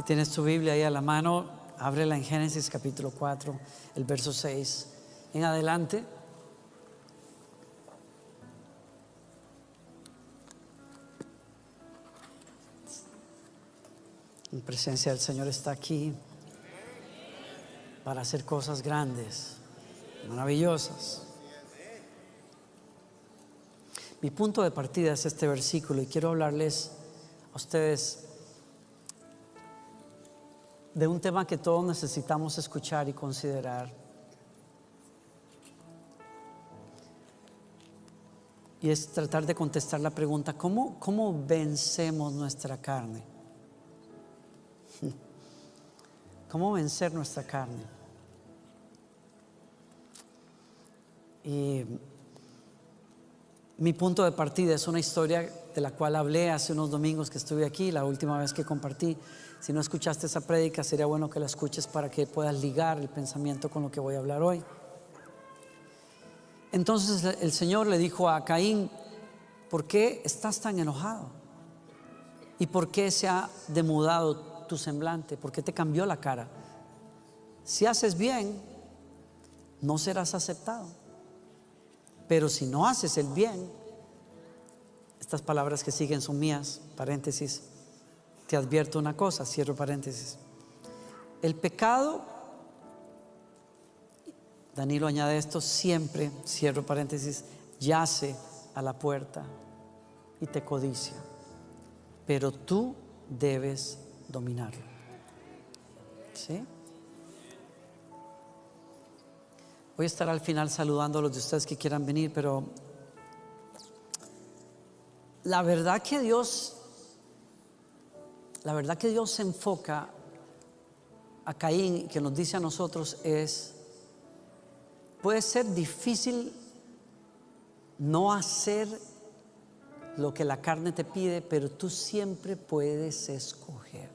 Si tienes tu Biblia ahí a la mano, ábrela en Génesis capítulo 4, el verso 6 en adelante. La presencia del Señor está aquí para hacer cosas grandes, maravillosas. Mi punto de partida es este versículo y quiero hablarles a ustedes de un tema que todos necesitamos escuchar y considerar. Y es tratar de contestar la pregunta, ¿cómo, cómo vencemos nuestra carne? ¿Cómo vencer nuestra carne? Y mi punto de partida es una historia de la cual hablé hace unos domingos que estuve aquí, la última vez que compartí. Si no escuchaste esa prédica, sería bueno que la escuches para que puedas ligar el pensamiento con lo que voy a hablar hoy. Entonces el Señor le dijo a Caín, ¿por qué estás tan enojado? ¿Y por qué se ha demudado tu semblante? ¿Por qué te cambió la cara? Si haces bien, no serás aceptado. Pero si no haces el bien, estas palabras que siguen son mías, paréntesis, te advierto una cosa, cierro paréntesis. El pecado, Danilo añade esto, siempre, cierro paréntesis, yace a la puerta y te codicia. Pero tú debes dominarlo. ¿Sí? Voy a estar al final saludando a los de ustedes que quieran venir, pero la verdad que Dios, la verdad que Dios se enfoca a Caín, que nos dice a nosotros es, puede ser difícil no hacer lo que la carne te pide, pero tú siempre puedes escoger.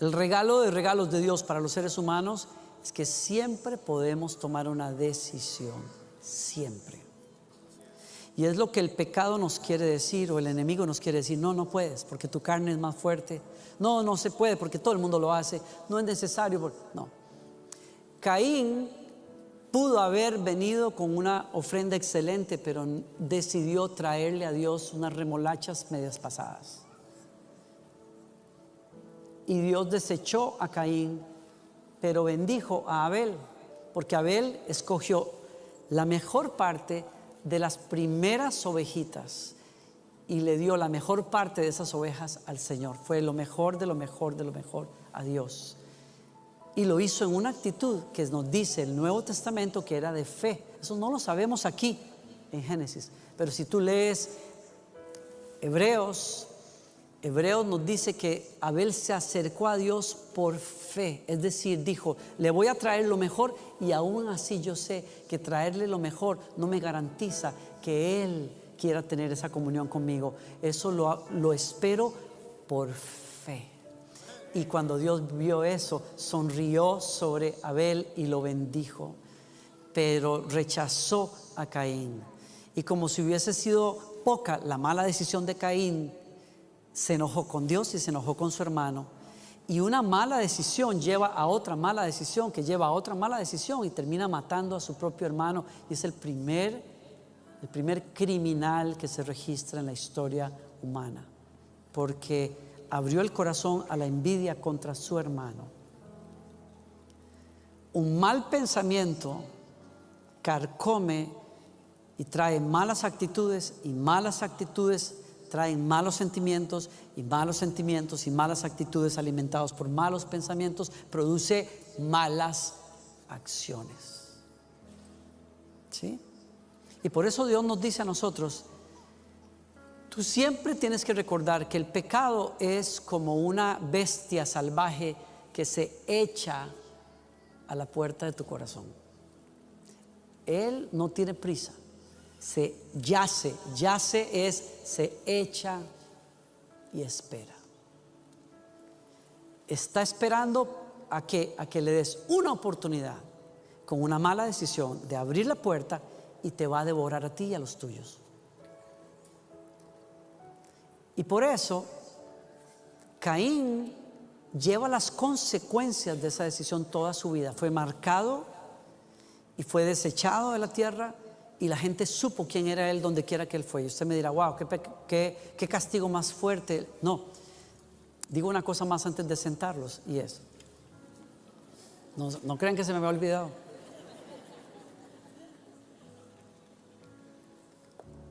El regalo de regalos de Dios para los seres humanos es que siempre podemos tomar una decisión, siempre. Y es lo que el pecado nos quiere decir o el enemigo nos quiere decir, no, no puedes porque tu carne es más fuerte. No, no se puede porque todo el mundo lo hace. No es necesario. No. Caín pudo haber venido con una ofrenda excelente, pero decidió traerle a Dios unas remolachas medias pasadas. Y Dios desechó a Caín, pero bendijo a Abel, porque Abel escogió la mejor parte de las primeras ovejitas y le dio la mejor parte de esas ovejas al Señor. Fue lo mejor de lo mejor de lo mejor a Dios. Y lo hizo en una actitud que nos dice el Nuevo Testamento que era de fe. Eso no lo sabemos aquí en Génesis. Pero si tú lees Hebreos, Hebreos nos dice que Abel se acercó a Dios por fe. Es decir, dijo, le voy a traer lo mejor y aún así yo sé que traerle lo mejor no me garantiza que Él quiera tener esa comunión conmigo. Eso lo, lo espero por fe. Y cuando Dios vio eso, sonrió sobre Abel y lo bendijo, pero rechazó a Caín. Y como si hubiese sido poca la mala decisión de Caín, se enojó con Dios y se enojó con su hermano. Y una mala decisión lleva a otra mala decisión, que lleva a otra mala decisión y termina matando a su propio hermano. Y es el primer, el primer criminal que se registra en la historia humana, porque abrió el corazón a la envidia contra su hermano. Un mal pensamiento carcome y trae malas actitudes y malas actitudes traen malos sentimientos y malos sentimientos y malas actitudes alimentados por malos pensamientos produce malas acciones. ¿Sí? Y por eso Dios nos dice a nosotros, Tú siempre tienes que recordar que el pecado es como una bestia salvaje que se echa a la puerta de tu corazón. Él no tiene prisa, se yace, yace es se echa y espera. Está esperando a que, a que le des una oportunidad con una mala decisión de abrir la puerta y te va a devorar a ti y a los tuyos. Y por eso Caín lleva las consecuencias de esa decisión toda su vida. Fue marcado y fue desechado de la tierra y la gente supo quién era él donde quiera que él fue. Y usted me dirá, wow, qué, qué castigo más fuerte. No, digo una cosa más antes de sentarlos y es, no, no crean que se me había olvidado.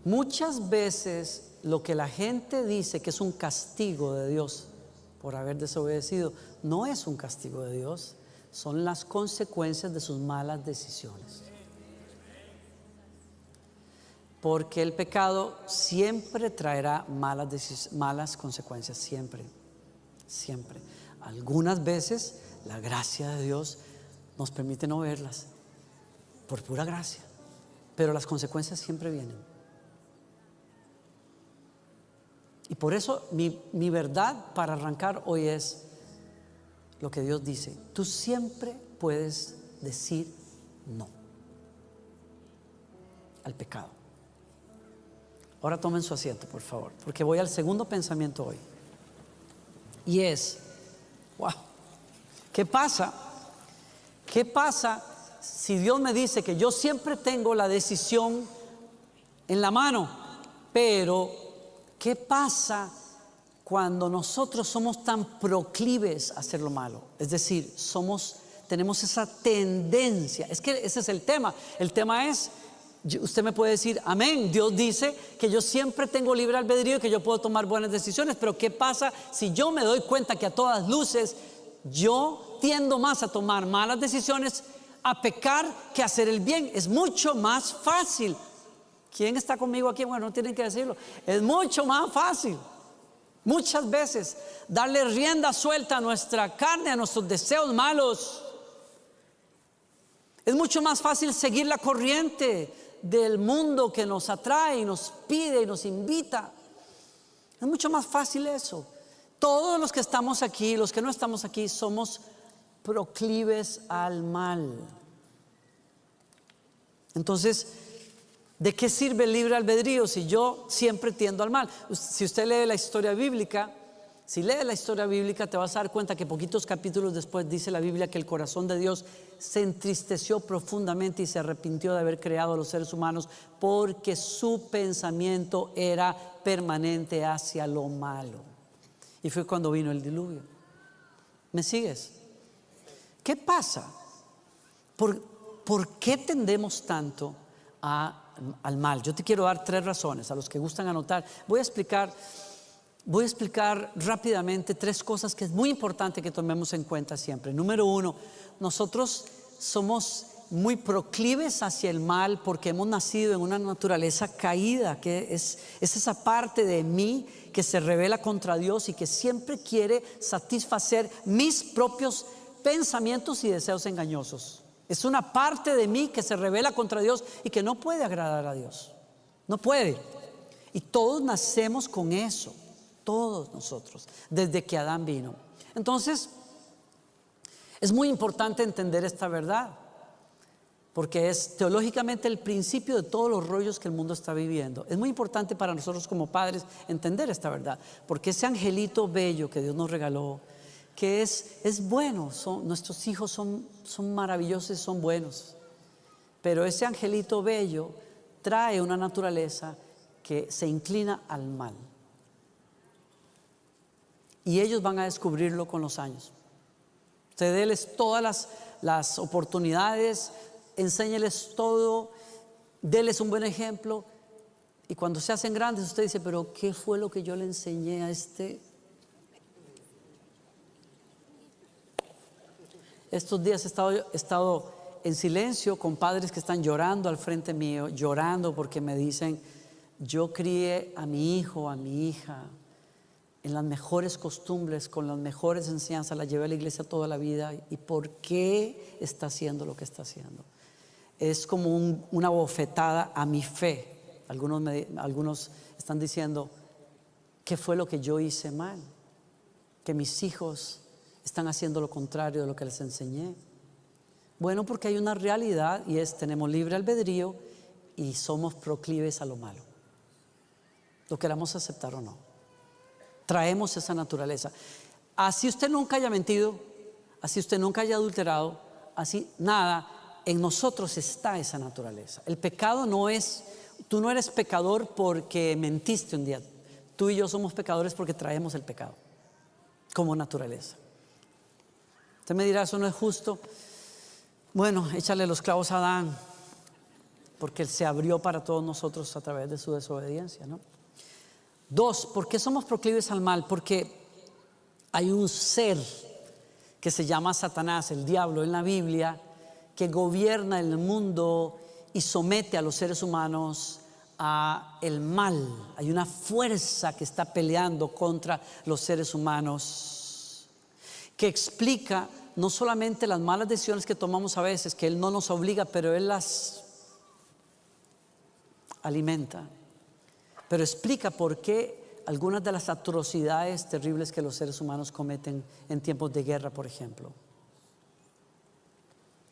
Muchas veces lo que la gente dice que es un castigo de Dios por haber desobedecido no es un castigo de Dios, son las consecuencias de sus malas decisiones. Porque el pecado siempre traerá malas, malas consecuencias, siempre, siempre. Algunas veces la gracia de Dios nos permite no verlas, por pura gracia, pero las consecuencias siempre vienen. Y por eso mi, verdad para arrancar hoy es lo que Dios dice. Tú siempre puedes decir no al pecado. Ahora tomen su asiento, por favor, porque voy al segundo pensamiento hoy. Y es, wow, ¿qué pasa? ¿Qué pasa si Dios me dice que yo siempre tengo la decisión en la mano, pero ¿Qué pasa cuando nosotros somos tan proclives a hacer lo malo? Es decir, somos tenemos esa tendencia. Es que ese es el tema. El tema es usted me puede decir, "Amén, Dios dice que yo siempre tengo libre albedrío y que yo puedo tomar buenas decisiones, pero ¿qué pasa si yo me doy cuenta que a todas luces yo tiendo más a tomar malas decisiones, a pecar que a hacer el bien? Es mucho más fácil ¿Quién está conmigo aquí? Bueno, no tienen que decirlo. Es mucho más fácil. Muchas veces darle rienda suelta a nuestra carne, a nuestros deseos malos. Es mucho más fácil seguir la corriente del mundo que nos atrae y nos pide y nos invita. Es mucho más fácil eso. Todos los que estamos aquí, los que no estamos aquí, somos proclives al mal. Entonces, ¿De qué sirve el libre albedrío si yo siempre tiendo al mal? Si usted lee la historia bíblica, si lee la historia bíblica te vas a dar cuenta que poquitos capítulos después dice la Biblia que el corazón de Dios se entristeció profundamente y se arrepintió de haber creado a los seres humanos porque su pensamiento era permanente hacia lo malo. Y fue cuando vino el diluvio. ¿Me sigues? ¿Qué pasa? ¿Por, ¿por qué tendemos tanto al mal. Yo te quiero dar tres razones a los que gustan anotar. Voy a explicar, voy a explicar rápidamente tres cosas que es muy importante que tomemos en cuenta siempre. Número uno, nosotros somos muy proclives hacia el mal porque hemos nacido en una naturaleza caída, que es, es esa parte de mí que se revela contra Dios y que siempre quiere satisfacer mis propios pensamientos y deseos engañosos. Es una parte de mí que se revela contra Dios y que no puede agradar a Dios. No puede. Y todos nacemos con eso. Todos nosotros. Desde que Adán vino. Entonces, es muy importante entender esta verdad. Porque es teológicamente el principio de todos los rollos que el mundo está viviendo. Es muy importante para nosotros como padres entender esta verdad. Porque ese angelito bello que Dios nos regaló, que es, es bueno, son, nuestros hijos son, son maravillosos, son buenos, pero ese angelito bello trae una naturaleza que se inclina al mal. Y ellos van a descubrirlo con los años. Usted déles todas las, las oportunidades, enséñeles todo, déles un buen ejemplo. Y cuando se hacen grandes, usted dice, pero ¿qué fue lo que yo le enseñé a este Estos días he estado, estado en silencio con padres que están llorando al frente mío, llorando porque me dicen, yo crié a mi hijo, a mi hija, en las mejores costumbres, con las mejores enseñanzas, la llevé a la iglesia toda la vida y por qué está haciendo lo que está haciendo. Es como una bofetada a mi fe. Algunos, algunos están diciendo, ¿qué fue lo que yo hice mal? Que mis hijos están haciendo lo contrario de lo que les enseñé. Bueno, porque hay una realidad y es tenemos libre albedrío y somos proclives a lo malo. Lo queramos aceptar o no. Traemos esa naturaleza. Así usted nunca haya mentido, así usted nunca haya adulterado, así nada, en nosotros está esa naturaleza. El pecado no es, tú no eres pecador porque mentiste un día. Tú y yo somos pecadores porque traemos el pecado como naturaleza. Usted me dirá, eso no es justo. Bueno, échale los clavos a Adán, porque él se abrió para todos nosotros a través de su desobediencia, ¿no? Dos, ¿por qué somos proclives al mal? Porque hay un ser que se llama Satanás, el diablo en la Biblia, que gobierna el mundo y somete a los seres humanos a el mal. Hay una fuerza que está peleando contra los seres humanos que explica no solamente las malas decisiones que tomamos a veces, que Él no nos obliga, pero Él las alimenta. Pero explica por qué algunas de las atrocidades terribles que los seres humanos cometen en tiempos de guerra, por ejemplo.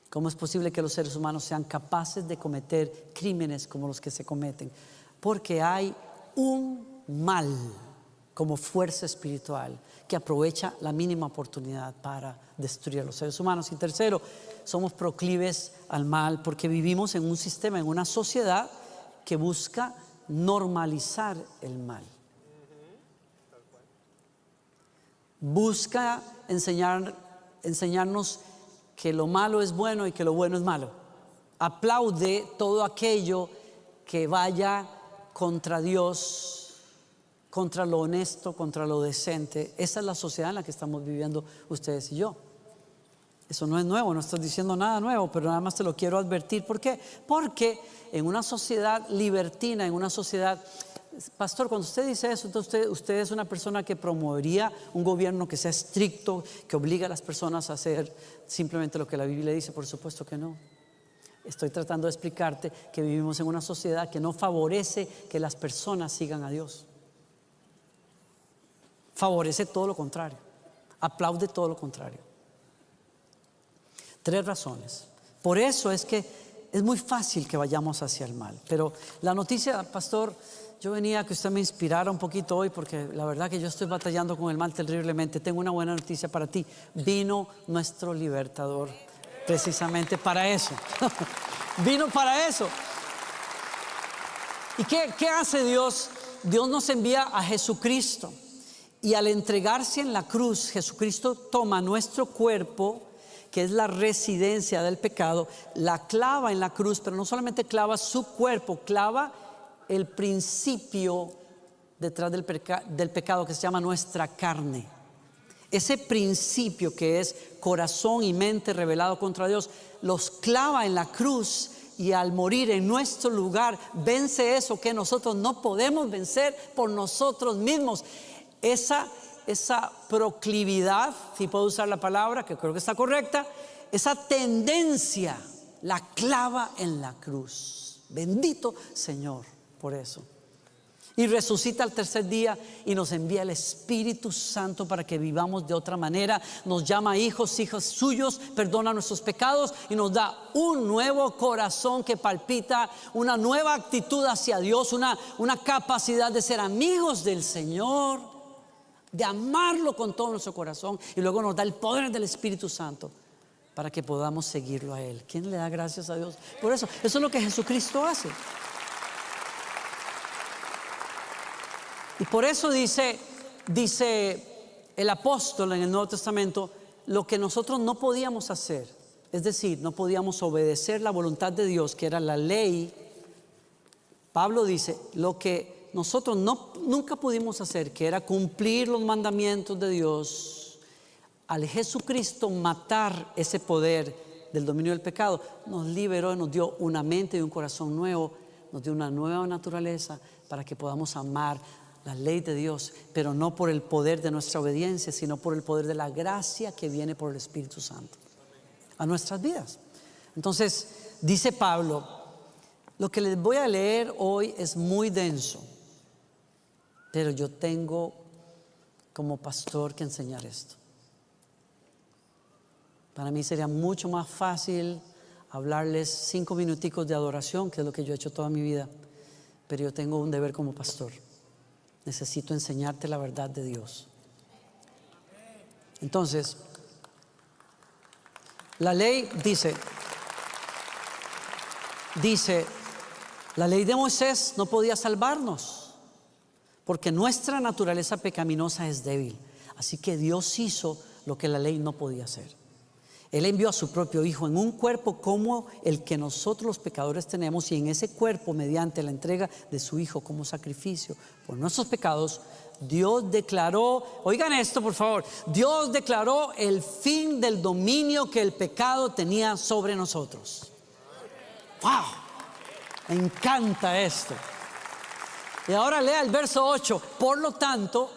¿Cómo es posible que los seres humanos sean capaces de cometer crímenes como los que se cometen? Porque hay un mal como fuerza espiritual que aprovecha la mínima oportunidad para destruir a los seres humanos. Y tercero, somos proclives al mal porque vivimos en un sistema, en una sociedad que busca normalizar el mal. Busca enseñar, enseñarnos que lo malo es bueno y que lo bueno es malo. Aplaude todo aquello que vaya contra Dios, contra lo honesto, contra lo decente. Esa es la sociedad en la que estamos viviendo ustedes y yo. Eso no es nuevo, no estoy diciendo nada nuevo, pero nada más te lo quiero advertir. ¿Por qué? Porque en una sociedad libertina, en una sociedad Pastor, cuando usted dice eso, entonces usted, es una persona que promovería un gobierno que sea estricto, que obliga a las personas a hacer simplemente lo que la Biblia dice. Por supuesto que no. Estoy tratando de explicarte que vivimos en una sociedad que no favorece que las personas sigan a Dios. Favorece todo lo contrario. Aplaude todo lo contrario. Tres razones. Por eso es que es muy fácil que vayamos hacia el mal. Pero la noticia, pastor, yo venía a que usted me inspirara un poquito hoy porque la verdad que yo estoy batallando con el mal terriblemente. Tengo una buena noticia para ti. Vino nuestro libertador precisamente para eso. Vino para eso. ¿Y qué, qué hace Dios? Dios nos envía a Jesucristo. Y al entregarse en la cruz, Jesucristo toma nuestro cuerpo, que es la residencia del pecado, la clava en la cruz, pero no solamente clava su cuerpo, clava el principio detrás del, pecado que se llama nuestra carne. Ese principio que es corazón y mente revelado contra Dios, los clava en la cruz y al morir en nuestro lugar vence eso que nosotros no podemos vencer por nosotros mismos. Esa, esa proclividad, si puedo usar la palabra, que creo que está correcta, esa tendencia la clava en la cruz. Bendito Señor por eso. Y resucita al tercer día y nos envía el Espíritu Santo para que vivamos de otra manera. Nos llama hijos, hijas suyos, perdona nuestros pecados y nos da un nuevo corazón que palpita, una nueva actitud hacia Dios, una, una capacidad de ser amigos del Señor, de amarlo con todo nuestro corazón. Y luego nos da el poder del Espíritu Santo para que podamos seguirlo a Él. ¿Quién le da gracias a Dios? Por eso, eso es lo que Jesucristo hace. Y por eso dice, dice el apóstol en el Nuevo Testamento, lo que nosotros no podíamos hacer, es decir, no podíamos obedecer la voluntad de Dios, que era la ley. Pablo dice, lo que nosotros no, nunca pudimos hacer, que era cumplir los mandamientos de Dios, al Jesucristo matar ese poder del dominio del pecado, nos liberó y nos dio una mente y un corazón nuevo, nos dio una nueva naturaleza para que podamos amar la ley de Dios, pero no por el poder de nuestra obediencia, sino por el poder de la gracia que viene por el Espíritu Santo a nuestras vidas. Entonces, dice Pablo, lo que les voy a leer hoy es muy denso, pero yo tengo como pastor que enseñar esto. Para mí sería mucho más fácil hablarles cinco minuticos de adoración, que es lo que yo he hecho toda mi vida, pero yo tengo un deber como pastor necesito enseñarte la verdad de Dios. Entonces, la ley dice, dice, la ley de Moisés no podía salvarnos, porque nuestra naturaleza pecaminosa es débil. Así que Dios hizo lo que la ley no podía hacer. Él envió a su propio Hijo en un cuerpo como el que nosotros los pecadores tenemos y en ese cuerpo, mediante la entrega de su Hijo como sacrificio por nuestros pecados, Dios declaró, oigan esto por favor, Dios declaró el fin del dominio que el pecado tenía sobre nosotros. ¡Wow! Me encanta esto. Y ahora lea el verso 8. Por lo tanto,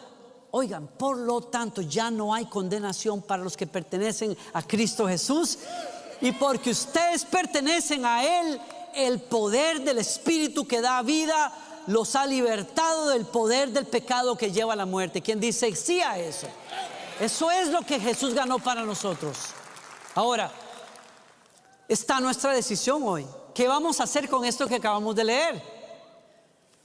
Oigan, por lo tanto ya no hay condenación para los que pertenecen a Cristo Jesús. Y porque ustedes pertenecen a Él, el poder del Espíritu que da vida los ha libertado del poder del pecado que lleva a la muerte. ¿Quién dice sí a eso? Eso es lo que Jesús ganó para nosotros. Ahora, está nuestra decisión hoy. ¿Qué vamos a hacer con esto que acabamos de leer?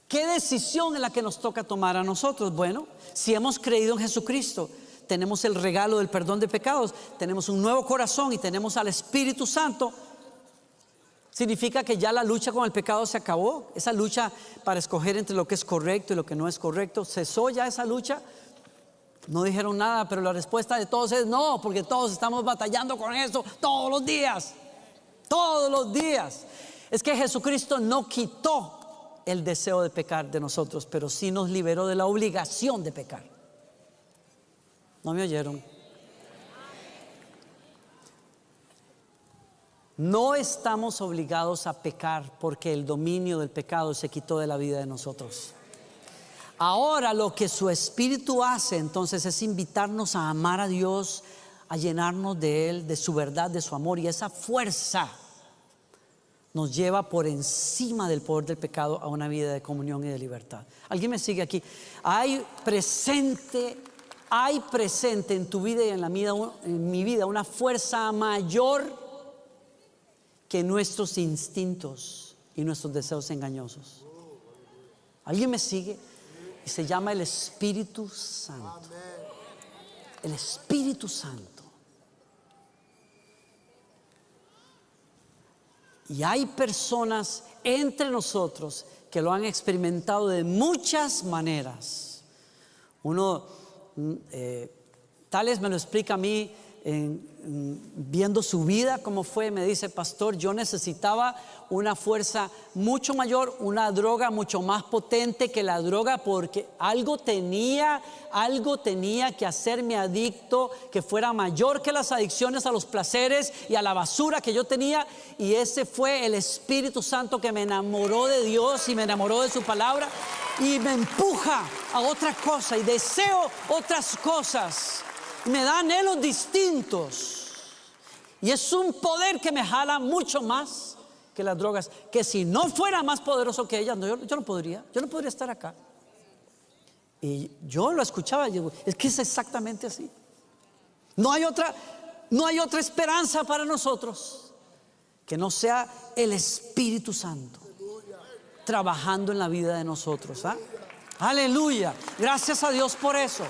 ¿Qué decisión es la que nos toca tomar a nosotros? Bueno, si hemos creído en Jesucristo, tenemos el regalo del perdón de pecados, tenemos un nuevo corazón y tenemos al Espíritu Santo, significa que ya la lucha con el pecado se acabó. Esa lucha para escoger entre lo que es correcto y lo que no es correcto, cesó ya esa lucha. No dijeron nada, pero la respuesta de todos es no, porque todos estamos batallando con eso todos los días. Todos los días. Es que Jesucristo no quitó el deseo de pecar de nosotros, pero sí nos liberó de la obligación de pecar. ¿No me oyeron? No estamos obligados a pecar porque el dominio del pecado se quitó de la vida de nosotros. Ahora lo que su espíritu hace entonces es invitarnos a amar a Dios, a llenarnos de Él, de su verdad, de su amor y esa fuerza nos lleva por encima del poder del pecado a una vida de comunión y de libertad. ¿Alguien me sigue aquí? Hay presente, hay presente en tu vida y en, la vida, en mi vida una fuerza mayor que nuestros instintos y nuestros deseos engañosos. ¿Alguien me sigue? Y se llama el Espíritu Santo. El Espíritu Santo. Y hay personas entre nosotros que lo han experimentado de muchas maneras. Uno, mm, eh, tales me lo explica a mí viendo su vida, cómo fue, me dice, pastor, yo necesitaba una fuerza mucho mayor, una droga mucho más potente que la droga, porque algo tenía, algo tenía que hacerme adicto, que fuera mayor que las adicciones a los placeres y a la basura que yo tenía. Y ese fue el Espíritu Santo que me enamoró de Dios y me enamoró de su palabra y me empuja a otra cosa y deseo otras cosas me da anhelos distintos. Y es un poder que me jala mucho más que las drogas. Que si no fuera más poderoso que ellas, yo, no podría. Yo no podría estar acá. Y yo lo escuchaba y digo, es que es exactamente así. No hay otra, no hay otra esperanza para nosotros que no sea el Espíritu Santo trabajando en la vida de nosotros. ¿ah? Aleluya. Gracias a Dios por eso.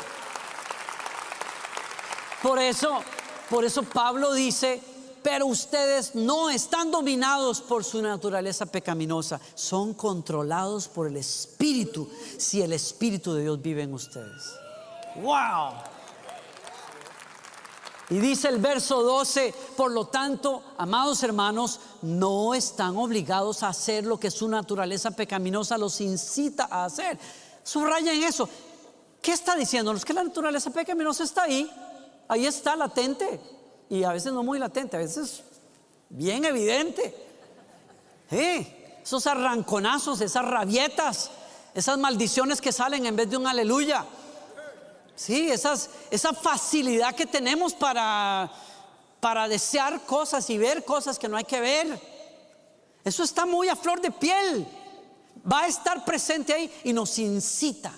Por eso, por eso Pablo dice, pero ustedes no están dominados por su naturaleza pecaminosa, son controlados por el Espíritu, si el Espíritu de Dios vive en ustedes. ¡Wow! Y dice el verso 12, por lo tanto, amados hermanos, no están obligados a hacer lo que su naturaleza pecaminosa los incita a hacer. Subrayen eso. ¿Qué está diciéndonos? Que la naturaleza pecaminosa está ahí ahí está latente. Y a veces no muy latente, a veces bien evidente. esos arranconazos, esas rabietas, esas maldiciones que salen en vez de un aleluya. Sí, esas, esa facilidad que tenemos para desear cosas y ver cosas que no hay que ver. Eso está muy a flor de piel. Va a estar presente ahí y nos incita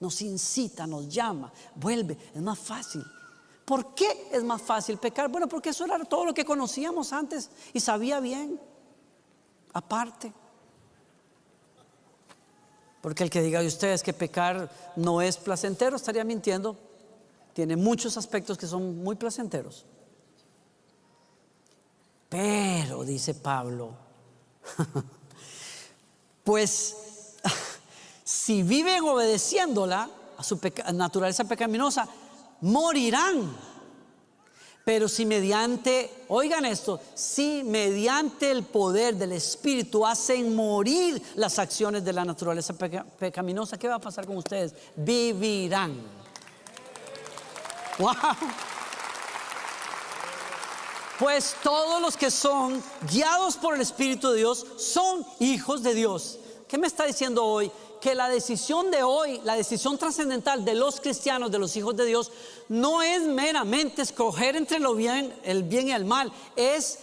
nos incita, nos llama, vuelve, es más fácil. ¿Por qué es más fácil pecar? Bueno, porque eso era todo lo que conocíamos antes y sabía bien, aparte. Porque el que diga de ustedes que pecar no es placentero estaría mintiendo. Tiene muchos aspectos que son muy placenteros. Pero, dice Pablo, pues si viven obedeciéndola a su naturaleza pecaminosa, morirán. Pero si mediante, oigan esto, si mediante el poder del Espíritu hacen morir las acciones de la naturaleza pecaminosa, ¿qué va a pasar con ustedes? Vivirán. Wow. Pues todos los que son guiados por el Espíritu de Dios son hijos de Dios. ¿Qué me está diciendo hoy? Que la decisión de hoy, la decisión trascendental de los cristianos, de los hijos de Dios, no es meramente escoger entre lo bien, el bien y el mal, es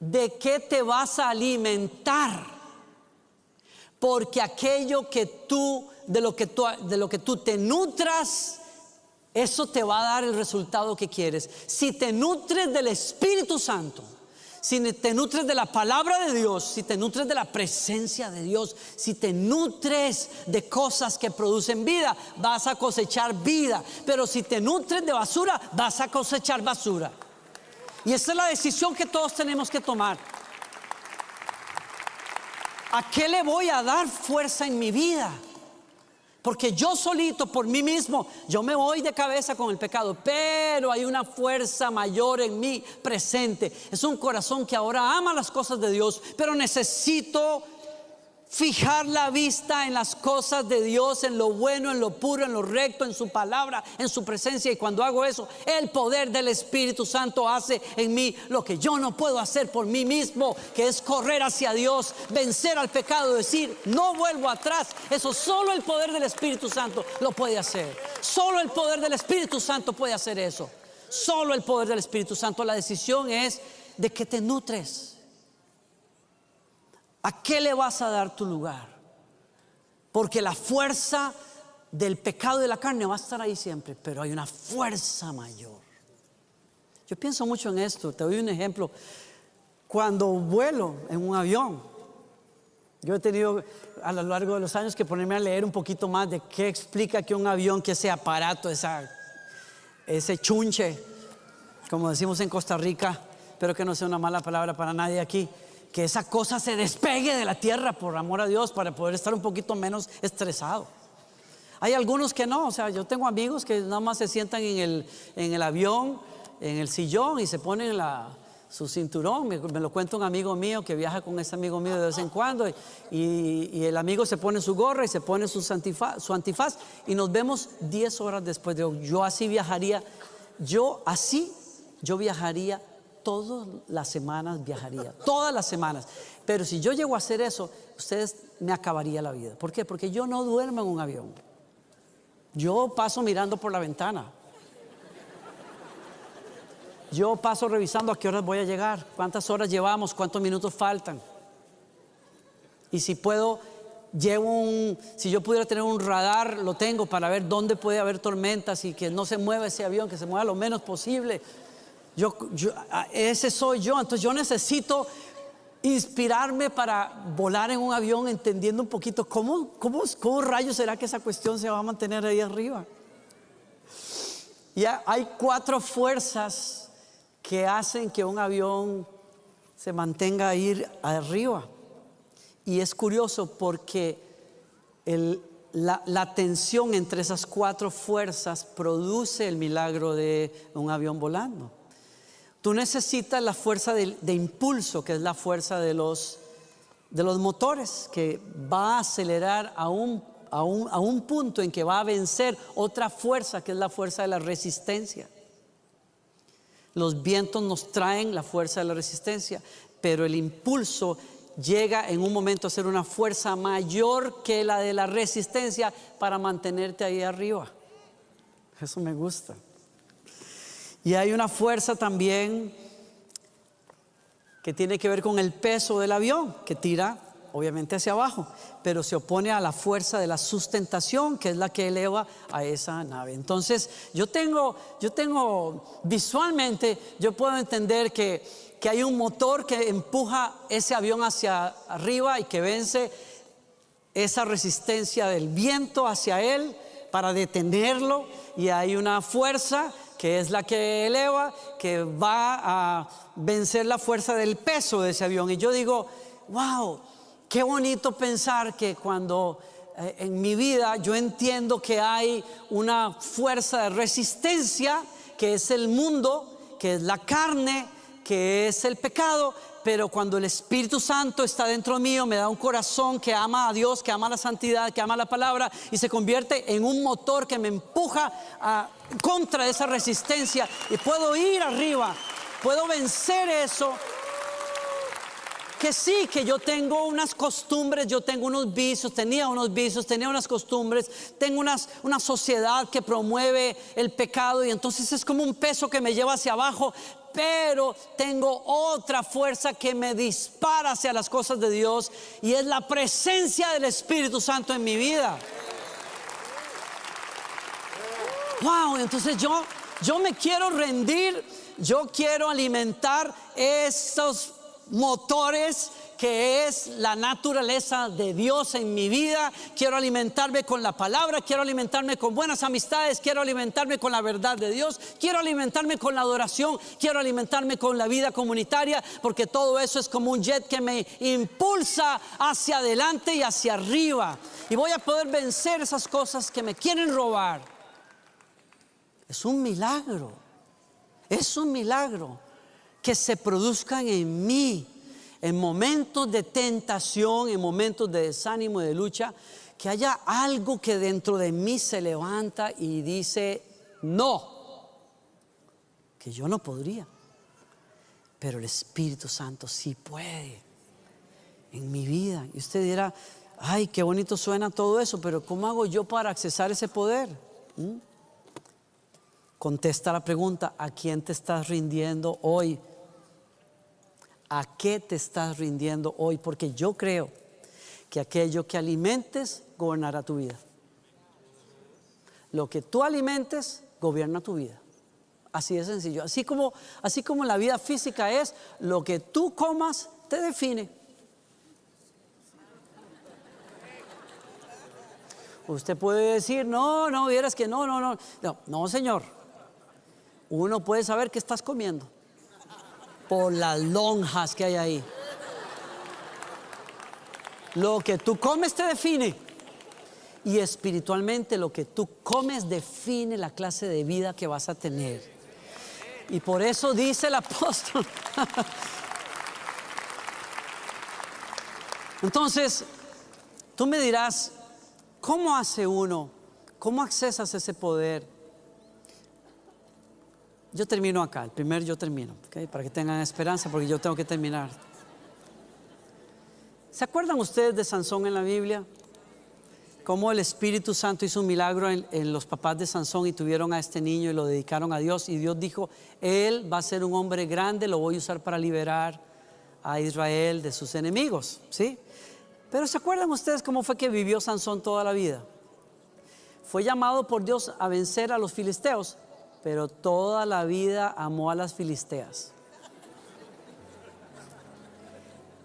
de qué te vas a alimentar. Porque aquello que tú, de lo que tú, de lo que tú te nutras, eso te va a dar el resultado que quieres. Si te nutres del Espíritu Santo, si te nutres de la palabra de Dios, si te nutres de la presencia de Dios, si te nutres de cosas que producen vida, vas a cosechar vida. Pero si te nutres de basura, vas a cosechar basura. Y esa es la decisión que todos tenemos que tomar. ¿A qué le voy a dar fuerza en mi vida? Porque yo solito, por mí mismo, yo me voy de cabeza con el pecado, pero hay una fuerza mayor en mí presente. Es un corazón que ahora ama las cosas de Dios, pero necesito fijar la vista en las cosas de Dios, en lo bueno, en lo puro, en lo recto, en su palabra, en su presencia. Y cuando hago eso, el poder del Espíritu Santo hace en mí lo que yo no puedo hacer por mí mismo, que es correr hacia Dios, vencer al pecado, decir, no vuelvo atrás. Eso solo el poder del Espíritu Santo lo puede hacer. Solo el poder del Espíritu Santo puede hacer eso. Solo el poder del Espíritu Santo. La decisión es de que te nutres ¿A qué le vas a dar tu lugar? Porque la fuerza del pecado de la carne va a estar ahí siempre, pero hay una fuerza mayor. Yo pienso mucho en esto, te doy un ejemplo. Cuando vuelo en un avión, yo he tenido a lo largo de los años que ponerme a leer un poquito más de qué explica que un avión, que ese aparato, esa, ese chunche, como decimos en Costa Rica, espero que no sea una mala palabra para nadie aquí, que esa cosa se despegue de la tierra por amor a Dios para poder estar un poquito menos estresado. Hay algunos que no, o sea, yo tengo amigos que nada más se sientan en el, en el avión, en el sillón y se ponen la, su cinturón. Me, lo cuenta un amigo mío que viaja con ese amigo mío de vez en cuando y, el amigo se pone su gorra y se pone su antifaz, su y nos vemos 10 horas después de Yo así viajaría, yo así, yo viajaría todas las semanas viajaría, todas las semanas. Pero si yo llego a hacer eso, ustedes me acabaría la vida. ¿Por qué? Porque yo no duermo en un avión. Yo paso mirando por la ventana. Yo paso revisando a qué horas voy a llegar, cuántas horas llevamos, cuántos minutos faltan. Y si puedo, llevo un, si yo pudiera tener un radar, lo tengo para ver dónde puede haber tormentas y que no se mueva ese avión, que se mueva lo menos posible yo, ese soy yo, entonces yo necesito inspirarme para volar en un avión entendiendo un poquito cómo, cómo, cómo rayos será que esa cuestión se va a mantener ahí arriba. Ya hay cuatro fuerzas que hacen que un avión se mantenga ahí arriba. Y es curioso porque la, la, tensión entre esas cuatro fuerzas produce el milagro de un avión volando. Tú necesitas la fuerza de, impulso, que es la fuerza de los, de los motores, que va a acelerar a un, a, un, a un punto en que va a vencer otra fuerza, que es la fuerza de la resistencia. Los vientos nos traen la fuerza de la resistencia, pero el impulso llega en un momento a ser una fuerza mayor que la de la resistencia para mantenerte ahí arriba. Eso me gusta. Y hay una fuerza también que tiene que ver con el peso del avión, que tira obviamente hacia abajo, pero se opone a la fuerza de la sustentación, que es la que eleva a esa nave. Entonces, yo tengo, yo tengo visualmente, yo puedo entender que, que hay un motor que empuja ese avión hacia arriba y que vence esa resistencia del viento hacia él para detenerlo y hay una fuerza que es la que eleva, que va a vencer la fuerza del peso de ese avión. Y yo digo, wow, qué bonito pensar que cuando eh, en mi vida yo entiendo que hay una fuerza de resistencia, que es el mundo, que es la carne, que es el pecado, pero cuando el Espíritu Santo está dentro mío, me da un corazón que ama a Dios, que ama la santidad, que ama la palabra y se convierte en un motor que me empuja contra esa resistencia y puedo ir arriba, puedo vencer eso. Que sí, que yo tengo unas costumbres, yo tengo unos vicios, tenía unos vicios, tenía unas costumbres, tengo una sociedad que promueve el pecado y entonces es como un peso que me lleva hacia abajo, pero tengo otra fuerza que me dispara hacia las cosas de Dios y es la presencia del Espíritu Santo en mi vida. Wow, entonces yo, yo me quiero rendir, yo quiero alimentar esos motores que es la naturaleza de Dios en mi vida. Quiero alimentarme con la palabra, quiero alimentarme con buenas amistades, quiero alimentarme con la verdad de Dios, quiero alimentarme con la adoración, quiero alimentarme con la vida comunitaria, porque todo eso es como un jet que me impulsa hacia adelante y hacia arriba. Y voy a poder vencer esas cosas que me quieren robar. Es un milagro, es un milagro que se produzcan en mí en momentos de tentación, en momentos de desánimo y de lucha, que haya algo que dentro de mí se levanta y dice, no, que yo no podría, pero el Espíritu Santo sí puede en mi vida. Y usted dirá, ay, qué bonito suena todo eso, pero ¿cómo hago yo para accesar ese poder? ¿Mm? Contesta la pregunta, ¿a quién te estás rindiendo hoy? ¿A qué te estás rindiendo hoy? Porque yo creo que aquello que alimentes gobernará tu vida. Lo que tú alimentes gobierna tu vida. Así de sencillo. Así como, así como la vida física es, lo que tú comas te define. Usted puede decir, no, no, vieras que no, no, no. No, no, señor. Uno puede saber qué estás comiendo por las lonjas que hay ahí. Lo que tú comes te define. Y espiritualmente lo que tú comes define la clase de vida que vas a tener. Y por eso dice el apóstol. Entonces, tú me dirás, ¿cómo hace uno? ¿Cómo accesas ese poder? Yo termino acá, el primer yo termino, para que tengan esperanza, porque yo tengo que terminar. ¿Se acuerdan ustedes de Sansón en la Biblia? Cómo el Espíritu Santo hizo un milagro en, en, los papás de Sansón y tuvieron a este niño y lo dedicaron a Dios. Y Dios dijo, Él va a ser un hombre grande, lo voy a usar para liberar a Israel de sus enemigos. ¿sí? Pero ¿se acuerdan ustedes cómo fue que vivió Sansón toda la vida? Fue llamado por Dios a vencer a los filisteos pero toda la vida amó a las filisteas.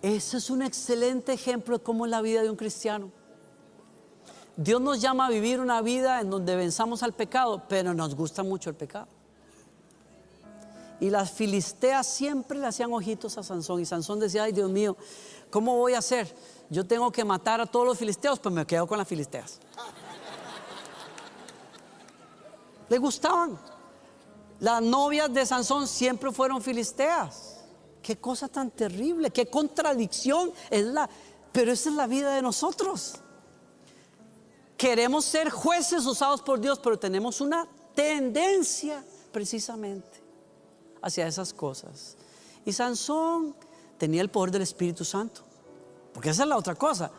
Ese es un excelente ejemplo de cómo es la vida de un cristiano. Dios nos llama a vivir una vida en donde venzamos al pecado, pero nos gusta mucho el pecado. Y las filisteas siempre le hacían ojitos a Sansón y Sansón decía, ay Dios mío, ¿cómo voy a hacer? Yo tengo que matar a todos los filisteos, pues me quedo con las filisteas. Le gustaban. Las novias de Sansón siempre fueron filisteas. Qué cosa tan terrible, qué contradicción es la, pero esa es la vida de nosotros. Queremos ser jueces usados por Dios, pero tenemos una tendencia precisamente hacia esas cosas. Y Sansón tenía el poder del Espíritu Santo, porque esa es la otra cosa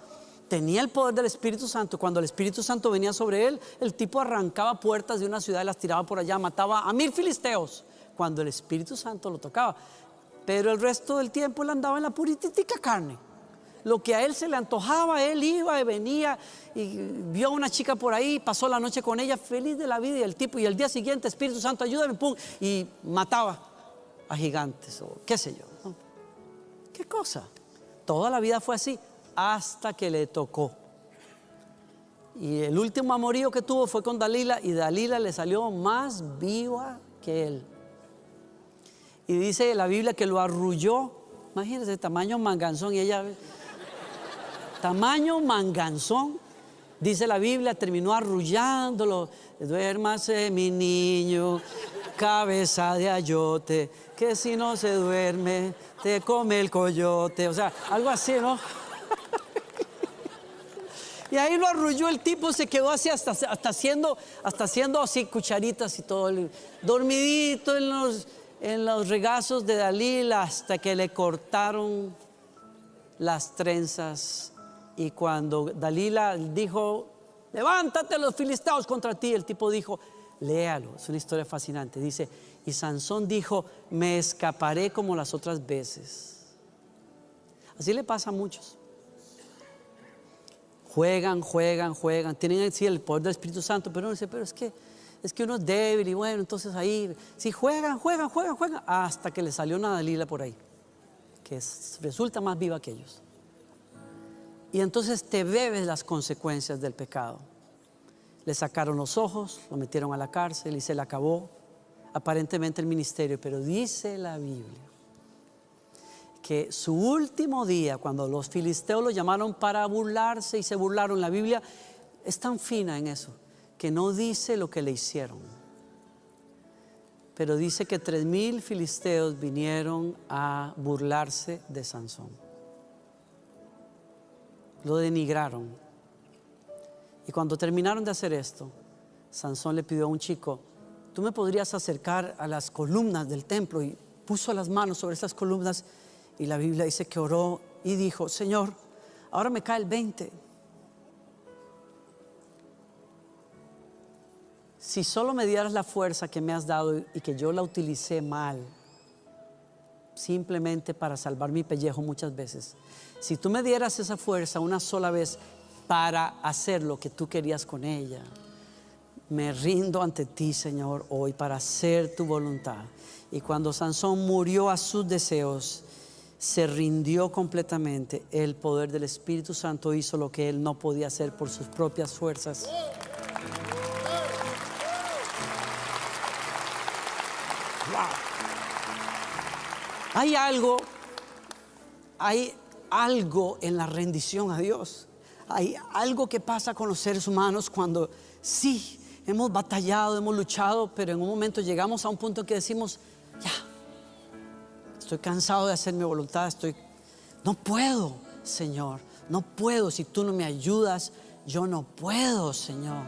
tenía el poder del Espíritu Santo. Cuando el Espíritu Santo venía sobre él, el tipo arrancaba puertas de una ciudad y las tiraba por allá, mataba a mil filisteos cuando el Espíritu Santo lo tocaba. Pero el resto del tiempo él andaba en la puritítica carne. Lo que a él se le antojaba, él iba y venía y vio a una chica por ahí, pasó la noche con ella, feliz de la vida y el tipo, y el día siguiente, Espíritu Santo, ayúdame, pum, y mataba a gigantes o qué sé yo. ¿Qué cosa? Toda la vida fue así hasta que le tocó. Y el último amorío que tuvo fue con Dalila y Dalila le salió más viva que él. Y dice la Biblia que lo arrulló. Imagínense, tamaño manganzón. Y ella, tamaño manganzón. Dice la Biblia, terminó arrullándolo. Duérmase, mi niño, cabeza de ayote, que si no se duerme, te come el coyote. O sea, algo así, ¿no? Y ahí lo arrulló el tipo, se quedó así hasta, haciendo, hasta haciendo así cucharitas y todo, dormidito en los, en los regazos de Dalila hasta que le cortaron las trenzas. Y cuando Dalila dijo, levántate los filisteos contra ti, el tipo dijo, léalo, es una historia fascinante. Dice, y Sansón dijo, me escaparé como las otras veces. Así le pasa a muchos juegan, juegan, juegan, tienen sí, el poder del Espíritu Santo, pero uno dice, pero es que, es que uno es débil y bueno, entonces ahí, sí, juegan, juegan, juegan, juegan, hasta que le salió una Dalila por ahí, que resulta más viva que ellos. Y entonces te bebes las consecuencias del pecado. Le sacaron los ojos, lo metieron a la cárcel y se le acabó aparentemente el ministerio, pero dice la Biblia que su último día, cuando los filisteos lo llamaron para burlarse y se burlaron, la Biblia es tan fina en eso, que no dice lo que le hicieron. Pero dice que tres mil filisteos vinieron a burlarse de Sansón. Lo denigraron. Y cuando terminaron de hacer esto, Sansón le pidió a un chico, tú me podrías acercar a las columnas del templo y puso las manos sobre esas columnas y la Biblia dice que oró y dijo, Señor, ahora me cae el 20. Si solo me dieras la fuerza que me has dado y que yo la utilicé mal, simplemente para salvar mi pellejo muchas veces, si tú me dieras esa fuerza una sola vez para hacer lo que tú querías con ella, me rindo ante ti, Señor, hoy para hacer tu voluntad. Y cuando Sansón murió a sus deseos, se rindió completamente, el poder del Espíritu Santo hizo lo que él no podía hacer por sus propias fuerzas. Hay algo, hay algo en la rendición a Dios. Hay algo que pasa con los seres humanos cuando sí, hemos batallado, hemos luchado, pero en un momento llegamos a un punto que decimos, ya, estoy cansado de hacer mi voluntad, estoy, no puedo, Señor, no puedo, si tú no me ayudas, yo no puedo, Señor.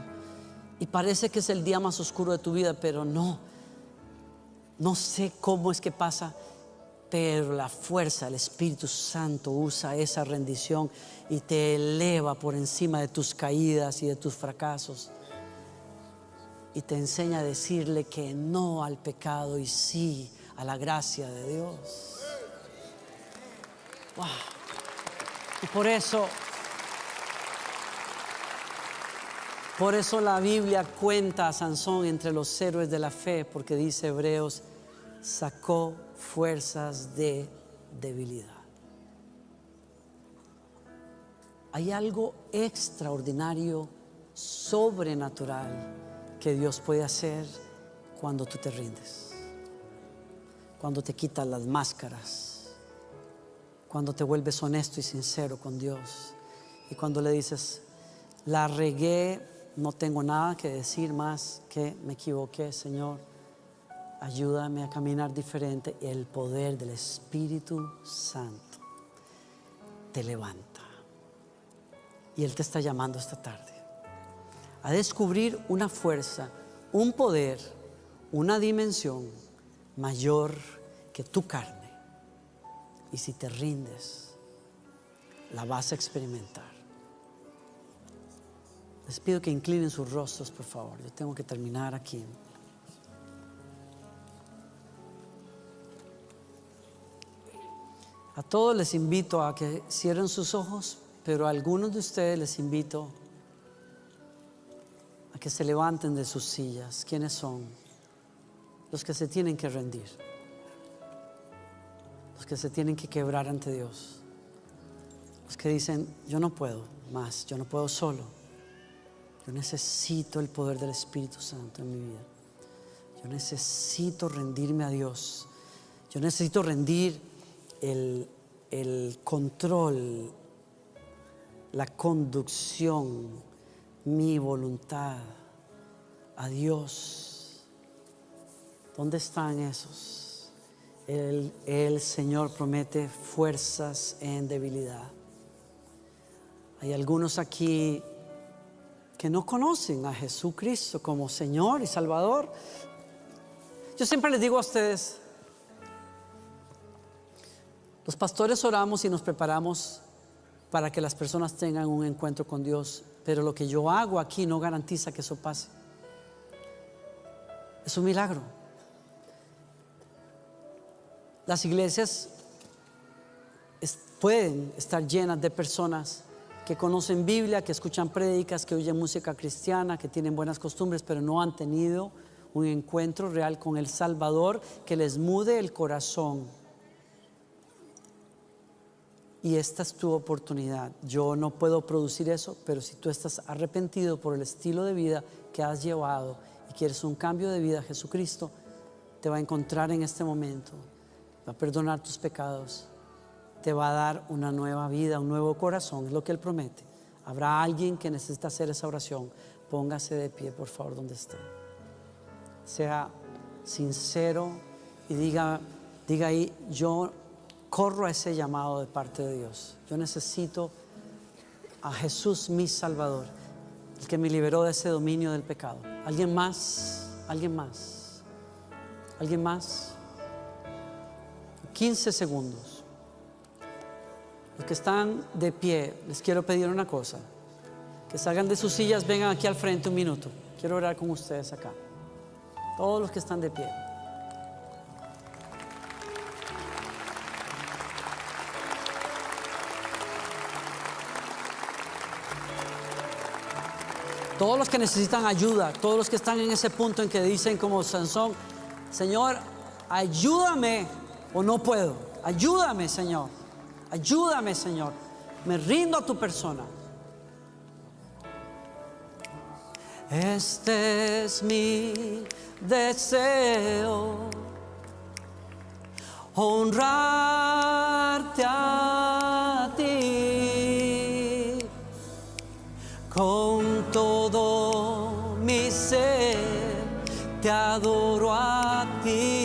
Y parece que es el día más oscuro de tu vida, pero no, no sé cómo es que pasa, pero la fuerza, el Espíritu Santo usa esa rendición y te eleva por encima de tus caídas y de tus fracasos. Y te enseña a decirle que no al pecado y sí a la gracia de Dios. Y por eso, por eso la Biblia cuenta a Sansón entre los héroes de la fe, porque dice Hebreos, sacó fuerzas de debilidad. Hay algo extraordinario, sobrenatural que Dios puede hacer cuando tú te rindes cuando te quitas las máscaras, cuando te vuelves honesto y sincero con Dios y cuando le dices, la regué, no tengo nada que decir más que me equivoqué, Señor, ayúdame a caminar diferente. El poder del Espíritu Santo te levanta. Y Él te está llamando esta tarde a descubrir una fuerza, un poder, una dimensión mayor que tu carne. Y si te rindes, la vas a experimentar. Les pido que inclinen sus rostros, por favor. Yo tengo que terminar aquí. A todos les invito a que cierren sus ojos, pero a algunos de ustedes les invito a que se levanten de sus sillas. ¿Quiénes son? Los que se tienen que rendir, los que se tienen que quebrar ante Dios, los que dicen, yo no puedo más, yo no puedo solo, Yo necesito el poder del Espíritu Santo en mi vida. Yo necesito rendirme a Dios. Yo necesito rendir el, el control, la conducción, mi voluntad a Dios. ¿Dónde están esos? El, el Señor promete fuerzas en debilidad. Hay algunos aquí que no conocen a Jesucristo como Señor y Salvador. Yo siempre les digo a ustedes, los pastores oramos y nos preparamos para que las personas tengan un encuentro con Dios, pero lo que yo hago aquí no garantiza que eso pase. Es un milagro. Las iglesias pueden estar llenas de personas que conocen Biblia, que escuchan prédicas, que oyen música cristiana, que tienen buenas costumbres, pero no han tenido un encuentro real con el Salvador que les mude el corazón. Y esta es tu oportunidad. Yo no puedo producir eso, pero si tú estás arrepentido por el estilo de vida que has llevado y quieres un cambio de vida, Jesucristo te va a encontrar en este momento, a perdonar tus pecados, te va a dar una nueva vida, un nuevo corazón, es lo que Él promete. Habrá alguien que necesita hacer esa oración. Póngase de pie, por favor, donde esté sea sincero y diga, diga ahí, yo corro a ese llamado de parte de Dios. Yo necesito a Jesús mi Salvador, el que me liberó de ese dominio del pecado. ¿Alguien más? ¿Alguien más? ¿Alguien más? 15 segundos. Los que están de pie, les quiero pedir una cosa. Que salgan de sus sillas, vengan aquí al frente un minuto. Quiero orar con ustedes acá. Todos los que están de pie. Todos los que necesitan ayuda, todos los que están en ese punto en que dicen como Sansón, Señor, ayúdame o no puedo. Ayúdame, Señor. Ayúdame, Señor. Me rindo a tu persona. Este es mi deseo, honrarte a ti con todo mi ser, te adoro a ti.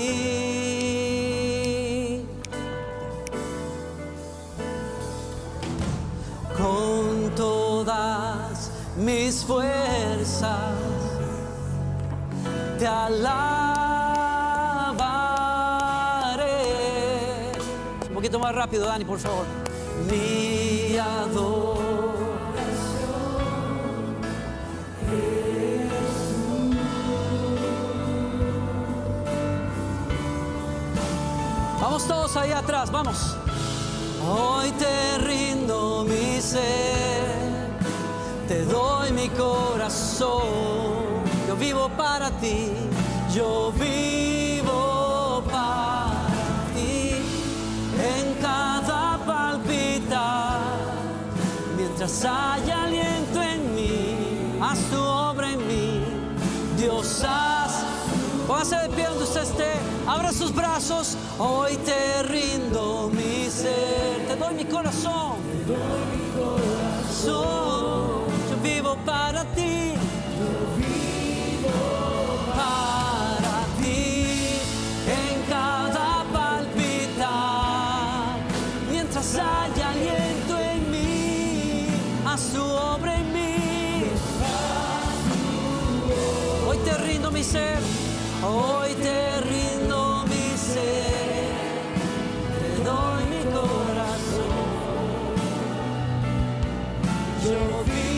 Alabaré. Un poquito más rápido, Dani, por favor. Mi adoración. Vamos todos ahí atrás, vamos. Hoy te rindo mi ser, te doy mi corazón. Vivo para ti, yo vivo para ti. En cada palpitar, mientras haya aliento en mí, haz tu obra en mí. Dios haz. Póngase de pie donde usted esté, abra sus brazos. Hoy te rindo mi ser. Te doy mi corazón. Su obra en mí. Hoy te rindo mi ser, hoy te rindo mi ser. Te doy mi corazón. Yo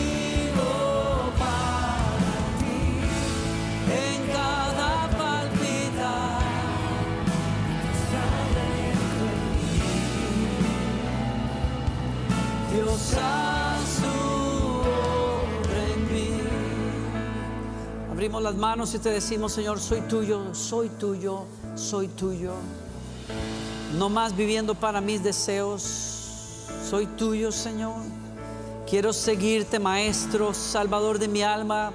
Abrimos las manos y te decimos, Señor, soy tuyo, soy tuyo, soy tuyo. No más viviendo para mis deseos, soy tuyo, Señor. Quiero seguirte, Maestro, Salvador de mi alma.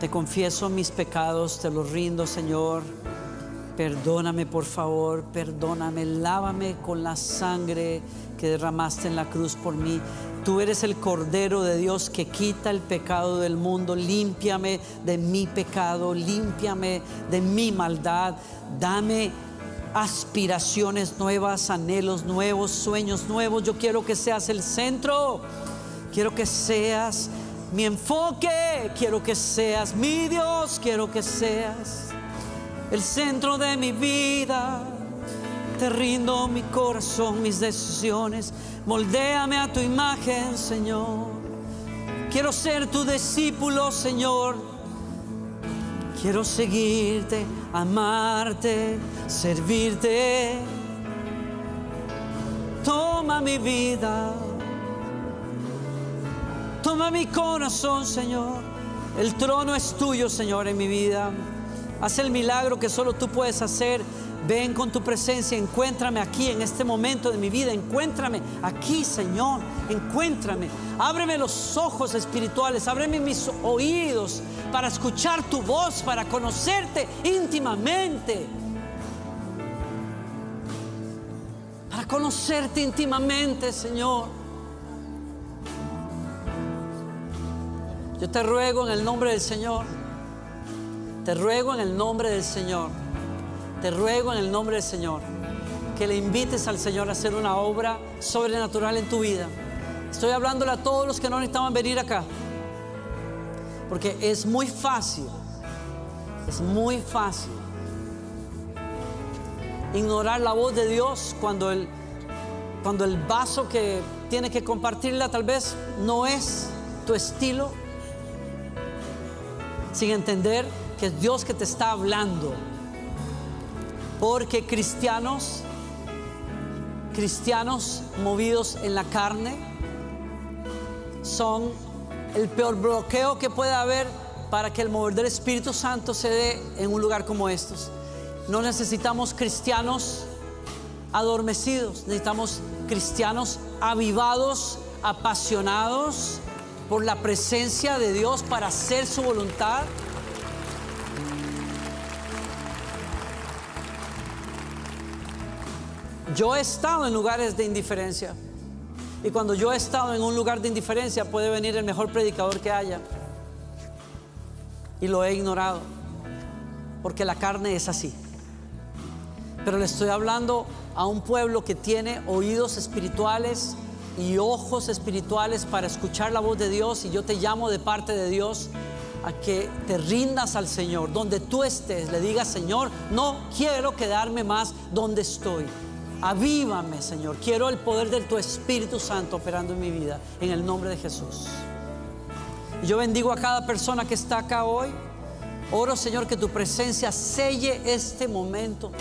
Te confieso mis pecados, te los rindo, Señor. Perdóname, por favor, perdóname, lávame con la sangre que derramaste en la cruz por mí. Tú eres el Cordero de Dios que quita el pecado del mundo. Límpiame de mi pecado, límpiame de mi maldad. Dame aspiraciones nuevas, anhelos nuevos, sueños nuevos. Yo quiero que seas el centro. Quiero que seas mi enfoque. Quiero que seas mi Dios. Quiero que seas el centro de mi vida. Te rindo mi corazón, mis decisiones. Moldéame a tu imagen, Señor. Quiero ser tu discípulo, Señor. Quiero seguirte, amarte, servirte. Toma mi vida. Toma mi corazón, Señor. El trono es tuyo, Señor, en mi vida. Haz el milagro que solo tú puedes hacer. Ven con tu presencia, encuéntrame aquí en este momento de mi vida, encuéntrame aquí, Señor, encuéntrame. Ábreme los ojos espirituales, ábreme mis oídos para escuchar tu voz, para conocerte íntimamente. Para conocerte íntimamente, Señor. Yo te ruego en el nombre del Señor te ruego en el nombre del Señor, te ruego en el nombre del Señor, que le invites al Señor a hacer una obra sobrenatural en tu vida. Estoy hablándole a todos los que no necesitaban venir acá, porque es muy fácil, es muy fácil ignorar la voz de Dios cuando el, cuando el vaso que tiene que compartirla tal vez no es tu estilo, sin entender que es Dios que te está hablando. Porque cristianos, cristianos movidos en la carne, son el peor bloqueo que puede haber para que el mover del Espíritu Santo se dé en un lugar como estos. No necesitamos cristianos adormecidos, necesitamos cristianos avivados, apasionados por la presencia de Dios para hacer su voluntad. Yo he estado en lugares de indiferencia. Y cuando yo he estado en un lugar de indiferencia puede venir el mejor predicador que haya. Y lo he ignorado. Porque la carne es así. Pero le estoy hablando a un pueblo que tiene oídos espirituales y ojos espirituales para escuchar la voz de Dios. Y yo te llamo de parte de Dios a que te rindas al Señor. Donde tú estés, le digas, Señor, no quiero quedarme más donde estoy. Avívame, Señor. Quiero el poder de tu Espíritu Santo operando en mi vida, en el nombre de Jesús. Yo bendigo a cada persona que está acá hoy. Oro, Señor, que tu presencia selle este momento.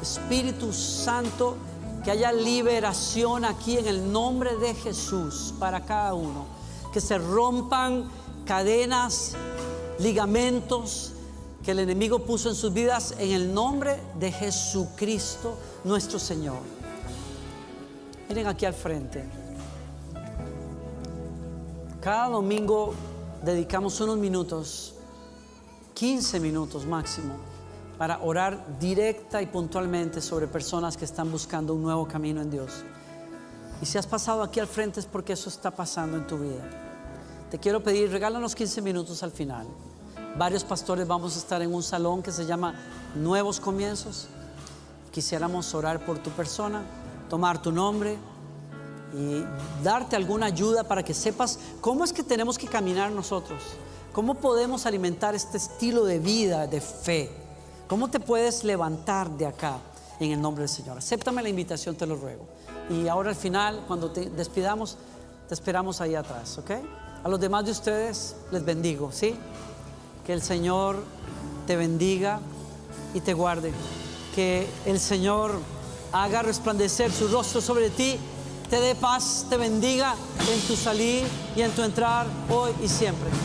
Espíritu Santo, que haya liberación aquí en el nombre de Jesús para cada uno. Que se rompan cadenas, ligamentos, el enemigo puso en sus vidas en el nombre de Jesucristo nuestro Señor. Miren aquí al frente. Cada domingo dedicamos unos minutos, 15 minutos máximo, para orar directa y puntualmente sobre personas que están buscando un nuevo camino en Dios. Y si has pasado aquí al frente es porque eso está pasando en tu vida. Te quiero pedir, regálanos 15 minutos al final. Varios pastores vamos a estar en un salón que se llama Nuevos Comienzos. Quisiéramos orar por tu persona, tomar tu nombre y darte alguna ayuda para que sepas cómo es que tenemos que caminar nosotros, cómo podemos alimentar este estilo de vida, de fe, cómo te puedes levantar de acá en el nombre del Señor. Acéptame la invitación, te lo ruego. Y ahora al final, cuando te despidamos, te esperamos ahí atrás, ¿ok? A los demás de ustedes les bendigo, ¿sí? Que el Señor te bendiga y te guarde. Que el Señor haga resplandecer su rostro sobre ti, te dé paz, te bendiga en tu salir y en tu entrar hoy y siempre.